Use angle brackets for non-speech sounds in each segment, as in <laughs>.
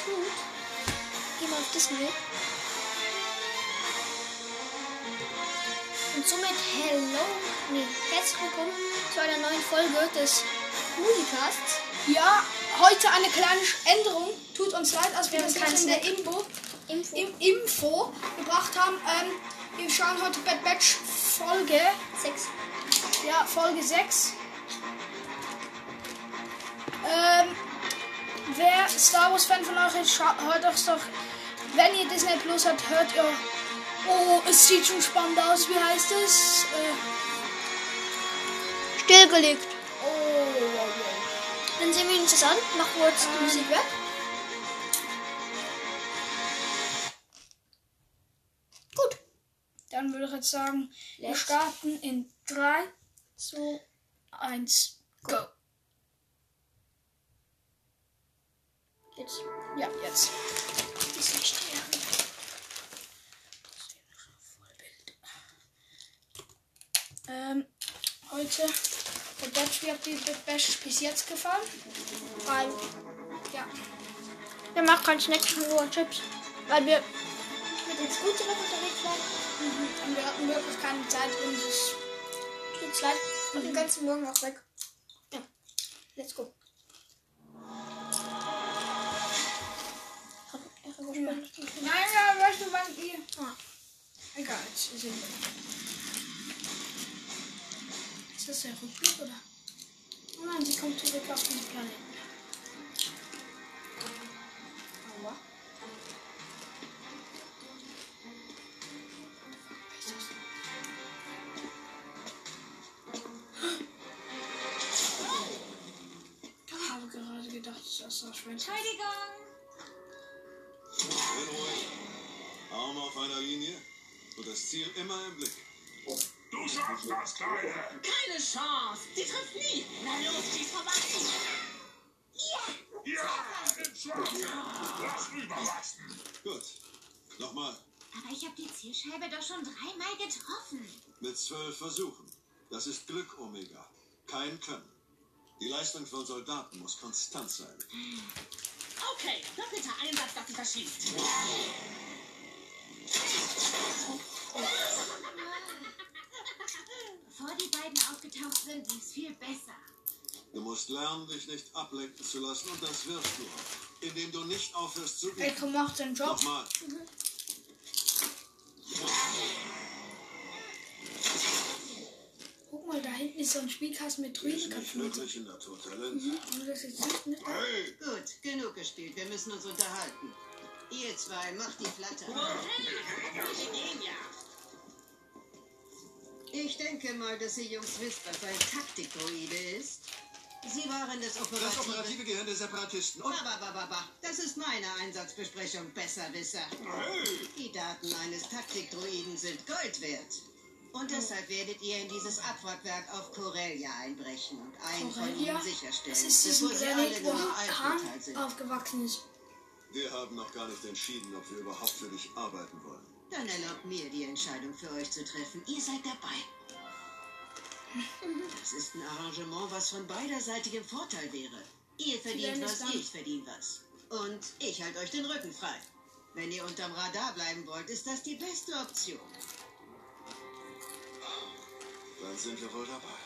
ist gut. Gehen wir auf Disney. Und somit hello, nee, herzlich willkommen zu einer neuen Folge des Musicasts. Ja, heute eine kleine Änderung. Tut uns leid, als wir Wir das keinen in der. Info, Info. im Info gebracht haben. Ähm, wir schauen heute Bad Batch Folge, 6. ja, Folge 6. Ähm, wer Star Wars Fan von euch ist, hört euch doch, wenn ihr Disney Plus habt, hört ihr. Oh, es sieht schon spannend aus. Wie heißt es? Äh, Stillgelegt. oh, wow, wow. Dann sehen wir uns das an. Mach kurz die Musik weg. Gut. Dann würde ich jetzt sagen, wir Let's- starten in 3, 2, 1, go. Jetzt. Ja, jetzt. Disney Stern. Ähm, heute, der Batch, wie habt ihr das Batch bis jetzt gefallen? Weil Ja. wir machen keinen Snack, nur Chips. Weil wir mit dem Scooter noch unterwegs waren. Mhm. Und wir hatten wirklich keine Zeit und es Tut leid. Und den ganzen Morgen auch weg. Ja. Let's go. Er überspannt? Nein, ja, weißt du, wann ihr. Ah. Egal, jetzt ist es. Ist das der Rückblick oder? Oh nein, sie kommt zurück auf den Planeten. Aua. Ist das? Ich habe gerade gedacht, das war Schwänze. Entschuldigung. Linie und das Ziel immer im Blick. Du schaffst das, Kleine! Keine Chance. Die trifft nie. Na los, schieß vorbei. Ja, im Schwarzen! Lass rüberwachsen! Gut. Nochmal. Aber ich habe die Zielscheibe doch schon dreimal getroffen. Mit zwölf Versuchen. Das ist Glück, Omega. Kein Können. Die Leistung von Soldaten muss konstant sein. Okay, doppelter Einsatz, dass sie verschießt. Bevor die beiden aufgetaucht sind, lief's viel besser. Du musst lernen, dich nicht ablenken zu lassen und das wirst du. Indem du nicht aufhörst zu Echo bieten. macht seinen Job. Nochmal. Guck mal, da hinten ist so ein Spielkasten mit nicht Druidenköpfen. wirklich in Naturtalent. Und das ist nicht mit. Hey! Gut, genug gespielt. Wir müssen uns unterhalten. Ihr zwei, macht die Flatter. Wir gehen ja. Ich denke mal, dass ihr Jungs wisst, was ein Taktikdroide ist. Sie waren das Das operative... operative Gehirn der Separatisten. Und Bababababa. Das ist meine Einsatzbesprechung, Besserwisser. hey! Die Daten eines Taktikdroiden sind Gold wert. Und deshalb werdet ihr in dieses Abwrackwerk auf Corellia einbrechen und einen von Corellia? ihnen sicherstellen, Das ist bevor sie alle nur aufgeteilt sind. aufgewachsen ist. Wir haben noch gar nicht entschieden, ob wir überhaupt für dich arbeiten wollen. Dann erlaubt mir, die Entscheidung für euch zu treffen. Ihr seid dabei. Das ist ein Arrangement, was von beiderseitigem Vorteil wäre. Ihr verdient was, dann- ich verdiene was. Und ich halte euch den Rücken frei. Wenn ihr unterm Radar bleiben wollt, ist das die beste Option. Dann sind wir wohl dabei.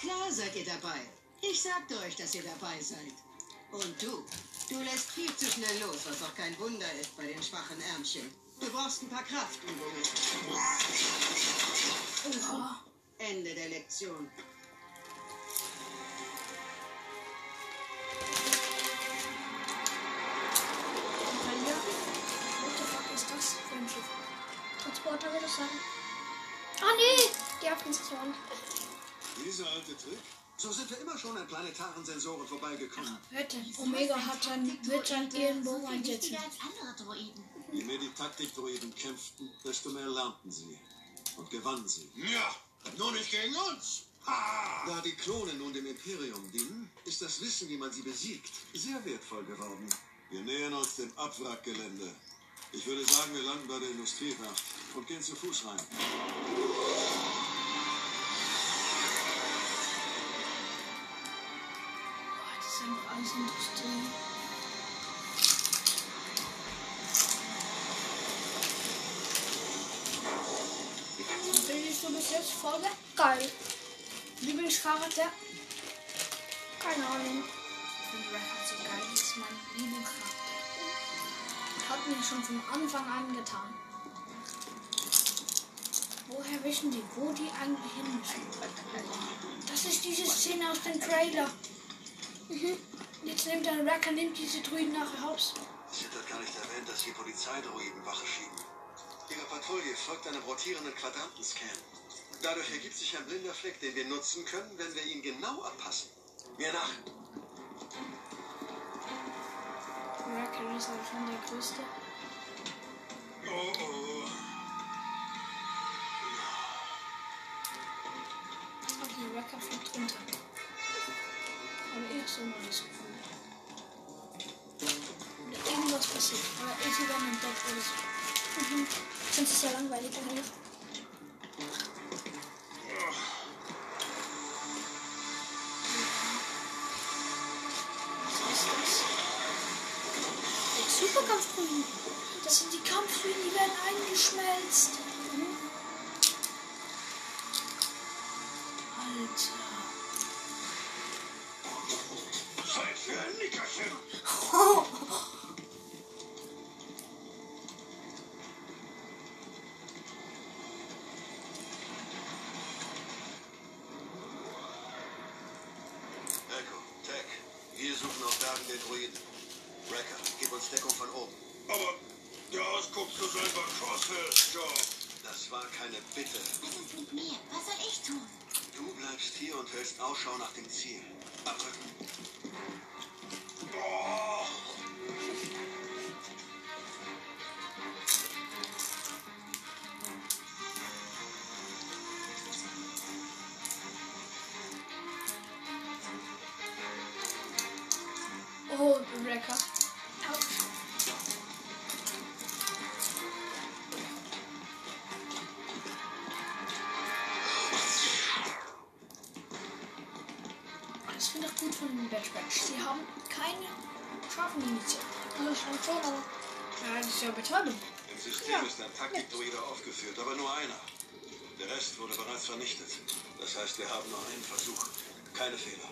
Klar seid ihr dabei. Ich sagte euch, dass ihr dabei seid. Und du? Du lässt viel zu schnell los, was auch kein Wunder ist bei den schwachen Ärmchen. Du brauchst ein paar Kraftübungen. Oha. Ende der Lektion. Corellia? What the fuck ist das für ein Schiff? Transporter würde ich sagen. Ah nee, die Affenstation. Dieser alte Trick? So sind wir immer schon an planetaren Sensoren vorbeigekommen. Wette, Omega hat dann, wird dann ihren Bogen so viel einsetzen. als andere Droiden. Je mehr die Taktikdroiden kämpften, desto mehr lernten sie. Und gewannen sie. Ja, nur nicht gegen uns! Ha! Da die Klone nun dem Imperium dienen, ist das Wissen, wie man sie besiegt, sehr wertvoll geworden. Wir nähern uns dem Abwrackgelände. Ich würde sagen, wir landen bei der Industriewerft und gehen zu Fuß rein. Boah, das ist einfach alles Industrie. Folge. Geil. Lieblingscharakter. Keine Ahnung. Und Rack hat so geil, das ist mein Lieblingscharakter. Hat mir schon von Anfang an getan. Woher wissen die, wo die eigentlich hin müssen? Das ist diese Szene aus dem Trailer. Mhm. Jetzt nimmt der Racker nimmt diese Druiden nachher hops. Sid hat gar nicht erwähnt, dass die Polizeidroiden Wache schieben. Ihre Patrouille folgt einem rotierenden Quadrantenscan. Dadurch ergibt sich ein blinder Fleck, den wir nutzen können, wenn wir ihn genau abpassen. Mir nach. Racker ist halt schon der größte. Oh oh. Okay, Racker fliegt runter. Aber ich so mal das Gefühl. Oder irgendwas passiert. Aber ich werden entdeckt oder so. Mhm. Sonst ist ja langweilig eigentlich. Die Kampfdruiden, die werden eingeschmelzt. Alter. Zeit für ein Nickerchen. Echo, Tech, wir suchen auf Bergen den Druiden. Wrecker, gib uns Deckung von oben. Aber der Ausguck zu selber Crosshairs-Job. Das war keine Bitte. Was ist mit mir? Was soll ich tun? Du bleibst hier und hältst Ausschau nach dem Ziel. Abrücken. Scharfen Munition. Also schon schon, aber. Ja, das ist ja Betäubung. Im System ist ein Taktikdruide aufgeführt, aber nur einer. Der Rest wurde bereits vernichtet. Das heißt, wir haben nur einen Versuch. Keine Fehler.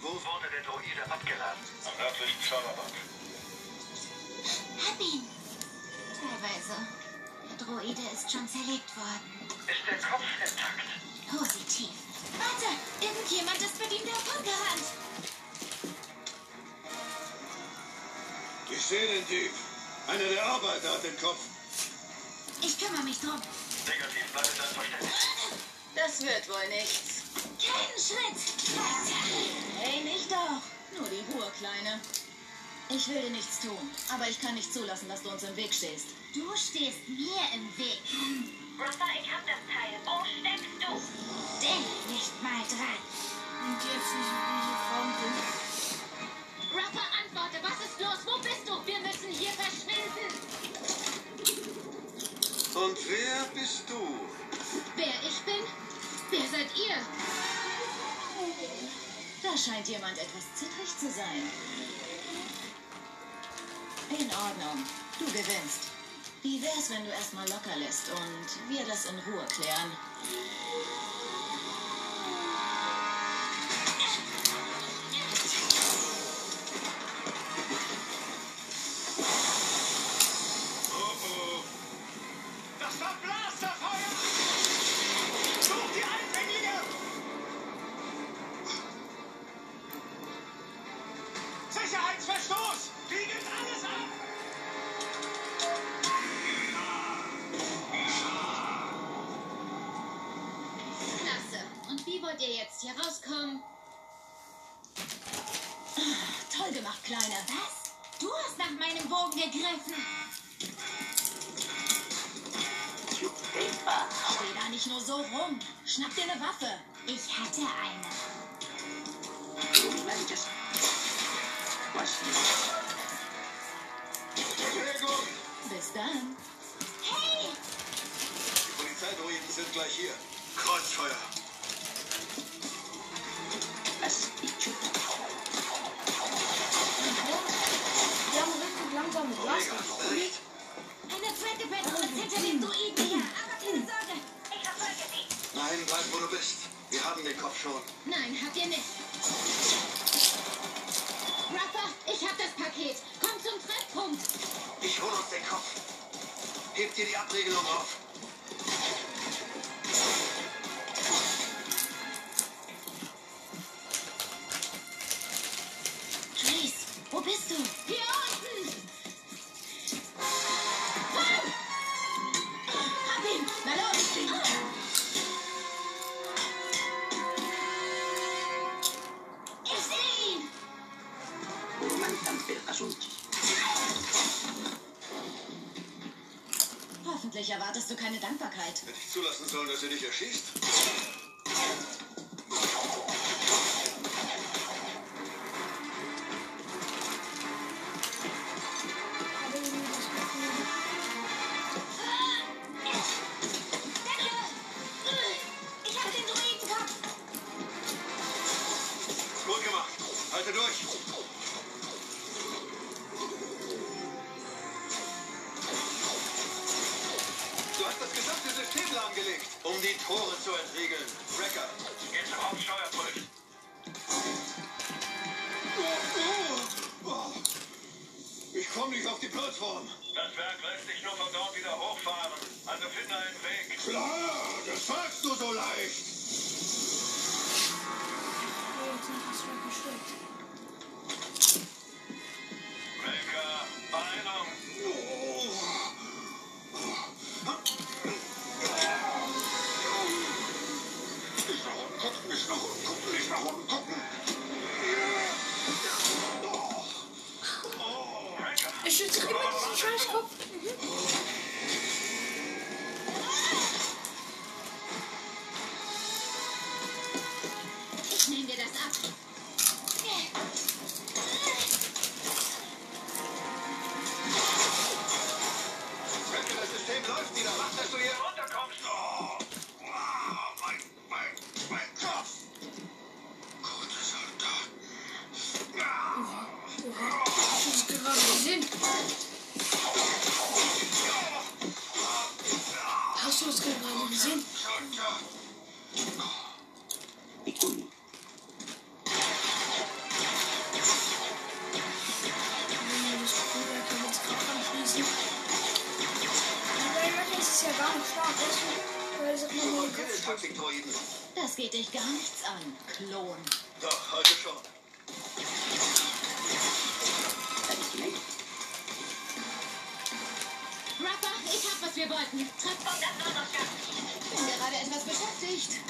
Wo wurde der Droide abgeladen? Am nördlichen Scharabak. Hab ihn. Teilweise. Der Droide ist schon zerlegt worden. Ist der Kopf intakt? Positiv. Warte, irgendjemand ist mit ihm davongerannt. Ich sehe den Dieb. Einer der Arbeiter hat den Kopf. Ich kümmere mich drum. Negativ bleibt dein Verständnis. Das wird wohl nichts. Keinen Schritt. Hey, nicht doch. Nur die Ruhe, Kleine. Ich will dir nichts tun, aber ich kann nicht zulassen, dass du uns im Weg stehst. Du stehst mir im Weg. Rafa, ich hab das Teil. Wo steckst du? Denk nicht mal dran. Und jetzt diese, diese bist du? Wer ich bin? Wer seid ihr? Da scheint jemand etwas zittrig zu sein. In Ordnung. Du gewinnst. Wie wär's, wenn du erstmal locker lässt und wir das in Ruhe klären? Rauskommen? Toll gemacht, Kleine. Was? Du hast nach meinem Bogen gegriffen. Steh da nicht nur so rum. Schnapp dir eine Waffe. Ich hatte eine. Bis dann. Hey! Die Polizeidroiden sind gleich hier. Kreuzfeuer. Junge, Nein, bleib du bist. Wir haben den Kopf schon. Nein, habt ihr nicht. Ich hab das Paket. Komm zum Treffpunkt. Ich hol den Kopf. Hebt ihr die Abregelung auf. Erwartest du keine Dankbarkeit. Hätte ich zulassen sollen, dass er dich erschießt? System lahmgelegt, um die Tore zu entriegeln. Wrecker. Geh zum Hauptsteuerpult. Ich komme nicht auf die Plattform. Das Werk lässt sich nur von dort wieder hochfahren. Also finde einen Weg. Klar, das sagst du so leicht. Oh, jetzt. Wrecker, Beeilung. Ich schütze immer diesen Scheißkopf. Ich Und Taktikdroiden. Das geht dich gar nichts an, Klon. Doch, heute schon. Rafa, ich hab, was wir wollten. Treffpunkt am Donnerstag. Bin gerade etwas beschäftigt.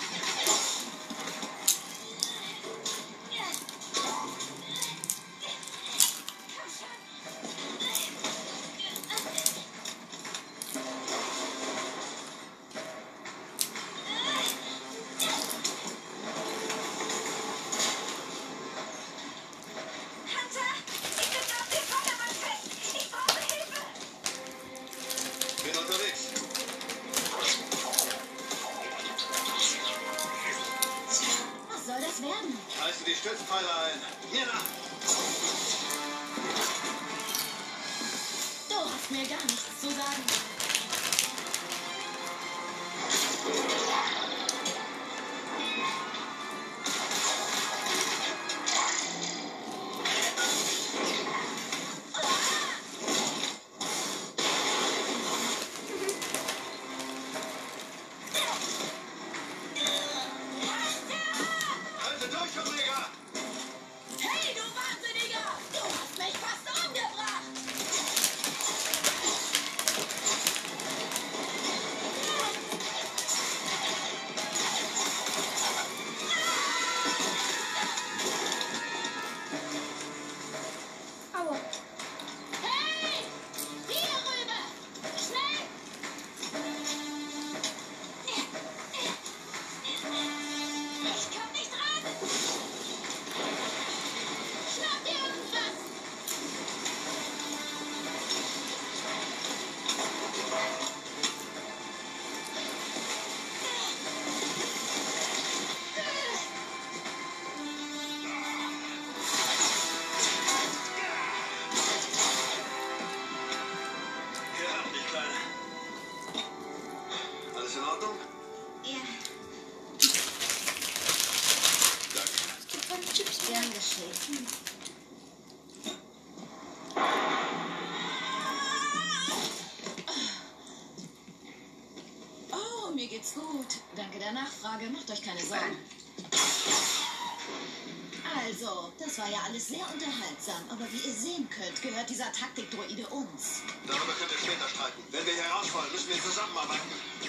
War ja alles sehr unterhaltsam, aber wie ihr sehen könnt, gehört dieser Taktikdroide uns. Darüber könnt ihr später streiten. Wenn wir hier rausfallen, müssen wir zusammenarbeiten.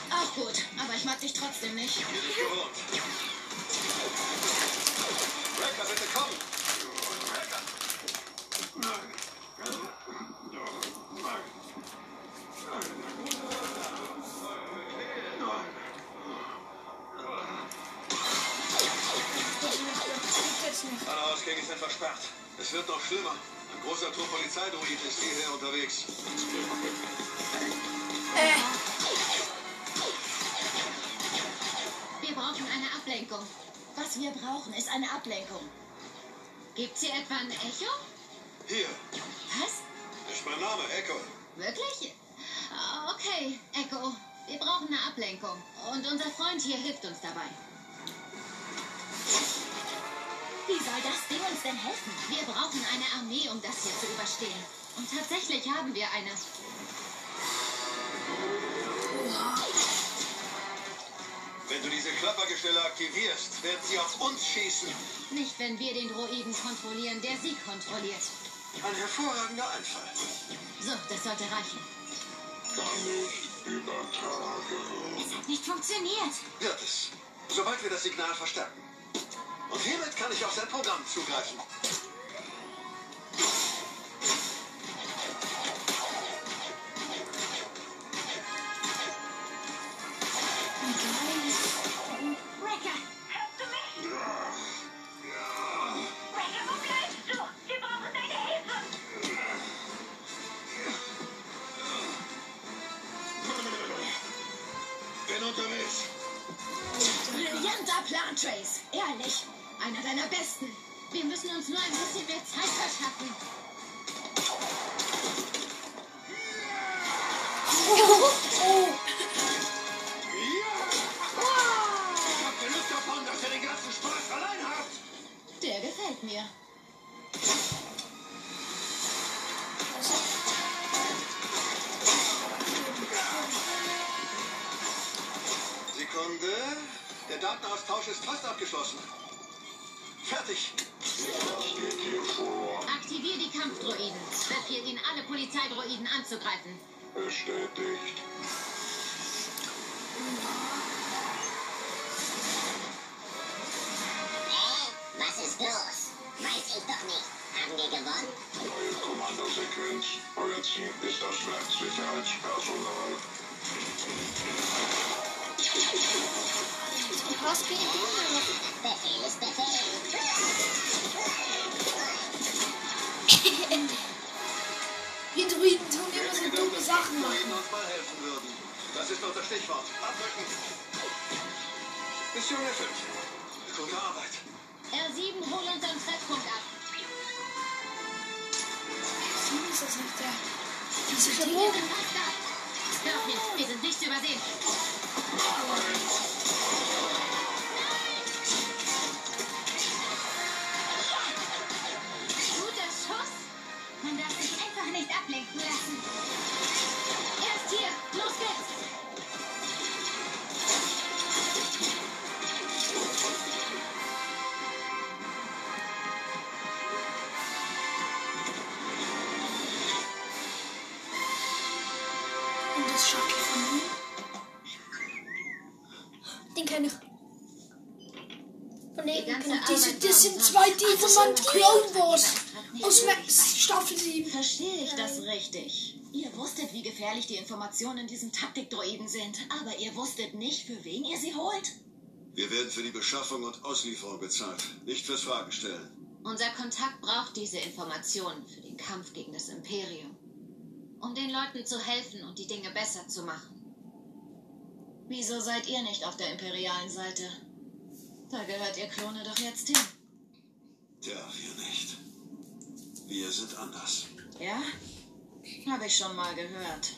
Auch gut, aber ich mag dich trotzdem nicht. Wir sind gewohnt. Wrecker, bitte komm! Schlimmer. Ein großer Trupp Polizeidruid ist hierher unterwegs. Äh, Wir brauchen eine Ablenkung. Was wir brauchen, ist eine Ablenkung. Gibt's hier etwa ein Echo? Hier, Was? ist mein Name, Echo. Wirklich? Ah, Okay, Echo. Wir brauchen eine Ablenkung. Und unser Freund hier hilft uns dabei. Wie soll das Ding uns denn helfen? Wir brauchen eine Armee, um das hier zu überstehen. Und tatsächlich haben wir eine. Wenn du diese Klappergestelle aktivierst, werden sie auf uns schießen. Nicht, wenn wir den Droiden kontrollieren, der sie kontrolliert. Ein hervorragender Einfall. So, das sollte reichen. Kann. Es hat nicht funktioniert. Wird es. Sobald wir das Signal verstärken. Und hiermit kann ich auf sein Programm zugreifen. Mir. Sekunde. Der Datenaustausch ist fast abgeschlossen. Fertig. Aktivier die Kampfdroiden. Befehl ihn, alle Polizeidroiden anzugreifen. Bestätigt. Kommandosequenz. Euer Ziel ist das Werksicherheitspersonal. Was <laughs> geht denn? Befehl ist Befehl. wir Druiden tun immer so dumme Sachen machen. Das ist doch das Stichwort. Abrücken. Mission erfüllt. Gute Arbeit. R7, hol unseren Treffpunkt ab. Ist das nicht der? Diese Wir Verbogen. sind fast da. Hör hin, wir sind nicht zu übersehen. Guter Schuss. Man darf sich einfach nicht ablenken zwei, die von Clone Wars aus. Staffel 7. Verstehe ich das richtig? Ihr wusstet, wie gefährlich die Informationen in diesem Taktikdroiden sind, aber ihr wusstet nicht, für wen ihr sie holt. Wir werden für die Beschaffung und Auslieferung bezahlt, nicht fürs Fragestellen. Unser Kontakt braucht diese Informationen für den Kampf gegen das Imperium. Um den Leuten zu helfen und die Dinge besser zu machen. Wieso seid ihr nicht auf der imperialen Seite? Da gehört ihr Klone doch jetzt hin. Tja, wir nicht. Wir sind anders. Ja? Habe ich schon mal gehört.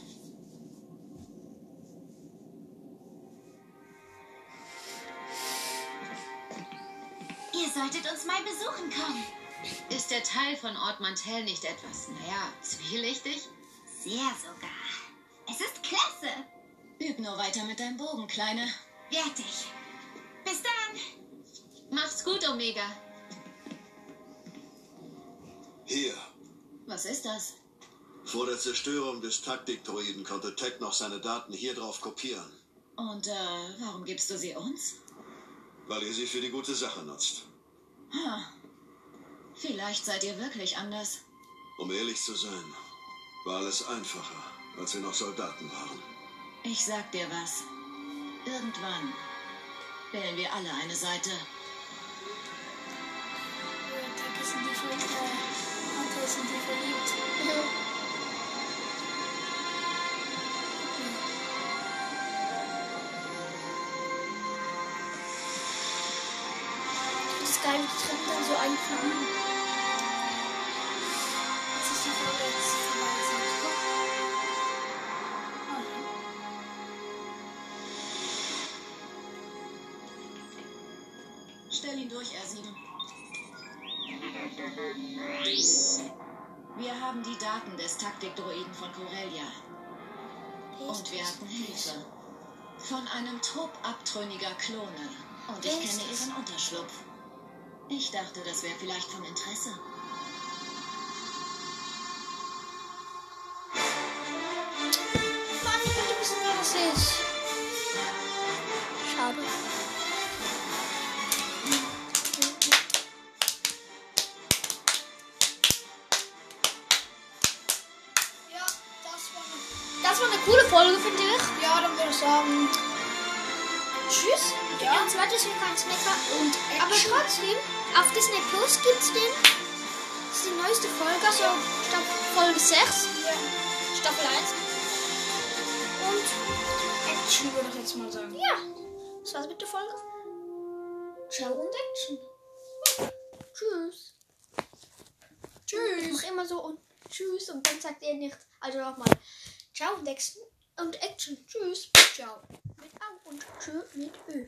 Ihr solltet uns mal besuchen kommen. Ist der Teil von Ort Mantell nicht etwas, naja, zwielichtig? Sehr sogar. Es ist klasse. Üb nur weiter mit deinem Bogen, Kleine. Ich. Bis dann. Mach's gut, Omega. Hier. Was ist das? Vor der Zerstörung des Taktikdroiden konnte Tech noch seine Daten hier drauf kopieren, Und äh, warum gibst du sie uns? weil ihr sie für die gute Sache nutzt. Ha. Vielleicht seid ihr wirklich anders. Um ehrlich zu sein, war alles einfacher, als wir noch Soldaten waren. Ich sag dir was. Irgendwann wählen wir alle eine Seite. Tag ist in die verliebt. Das ist geil, die Treppen dann so einfliegen. Jetzt ist die Folge jetzt vorbei. Stell ihn durch, R7. Wir haben die Daten des Taktikdroiden von Corellia. Und wir hatten Hilfe. Von einem Trupp abtrünniger Klone. Und ich kenne ihren Unterschlupf. Ich dachte, das wäre vielleicht von Interesse. Das war eine coole Folge, finde ich. Ja, dann würde ich sagen, Tschüss. Ja. Ja. Und wir kein Snacker. Und, aber Action. trotzdem, auf Disney Plus gibt's den. Das ist die neueste Folge, also Staffel Folge 6, ja, Staffel 1. Und Action würde ich jetzt mal sagen. ja, das war's mit der Folge. Ciao und Action. Tschüss. Ich Tschüss. mach immer so und Tschüss und dann sagt ihr nicht. Also nochmal. Ciao Action und Action. Tschüss. Ciao. Mit Au und Tschö mit Ö.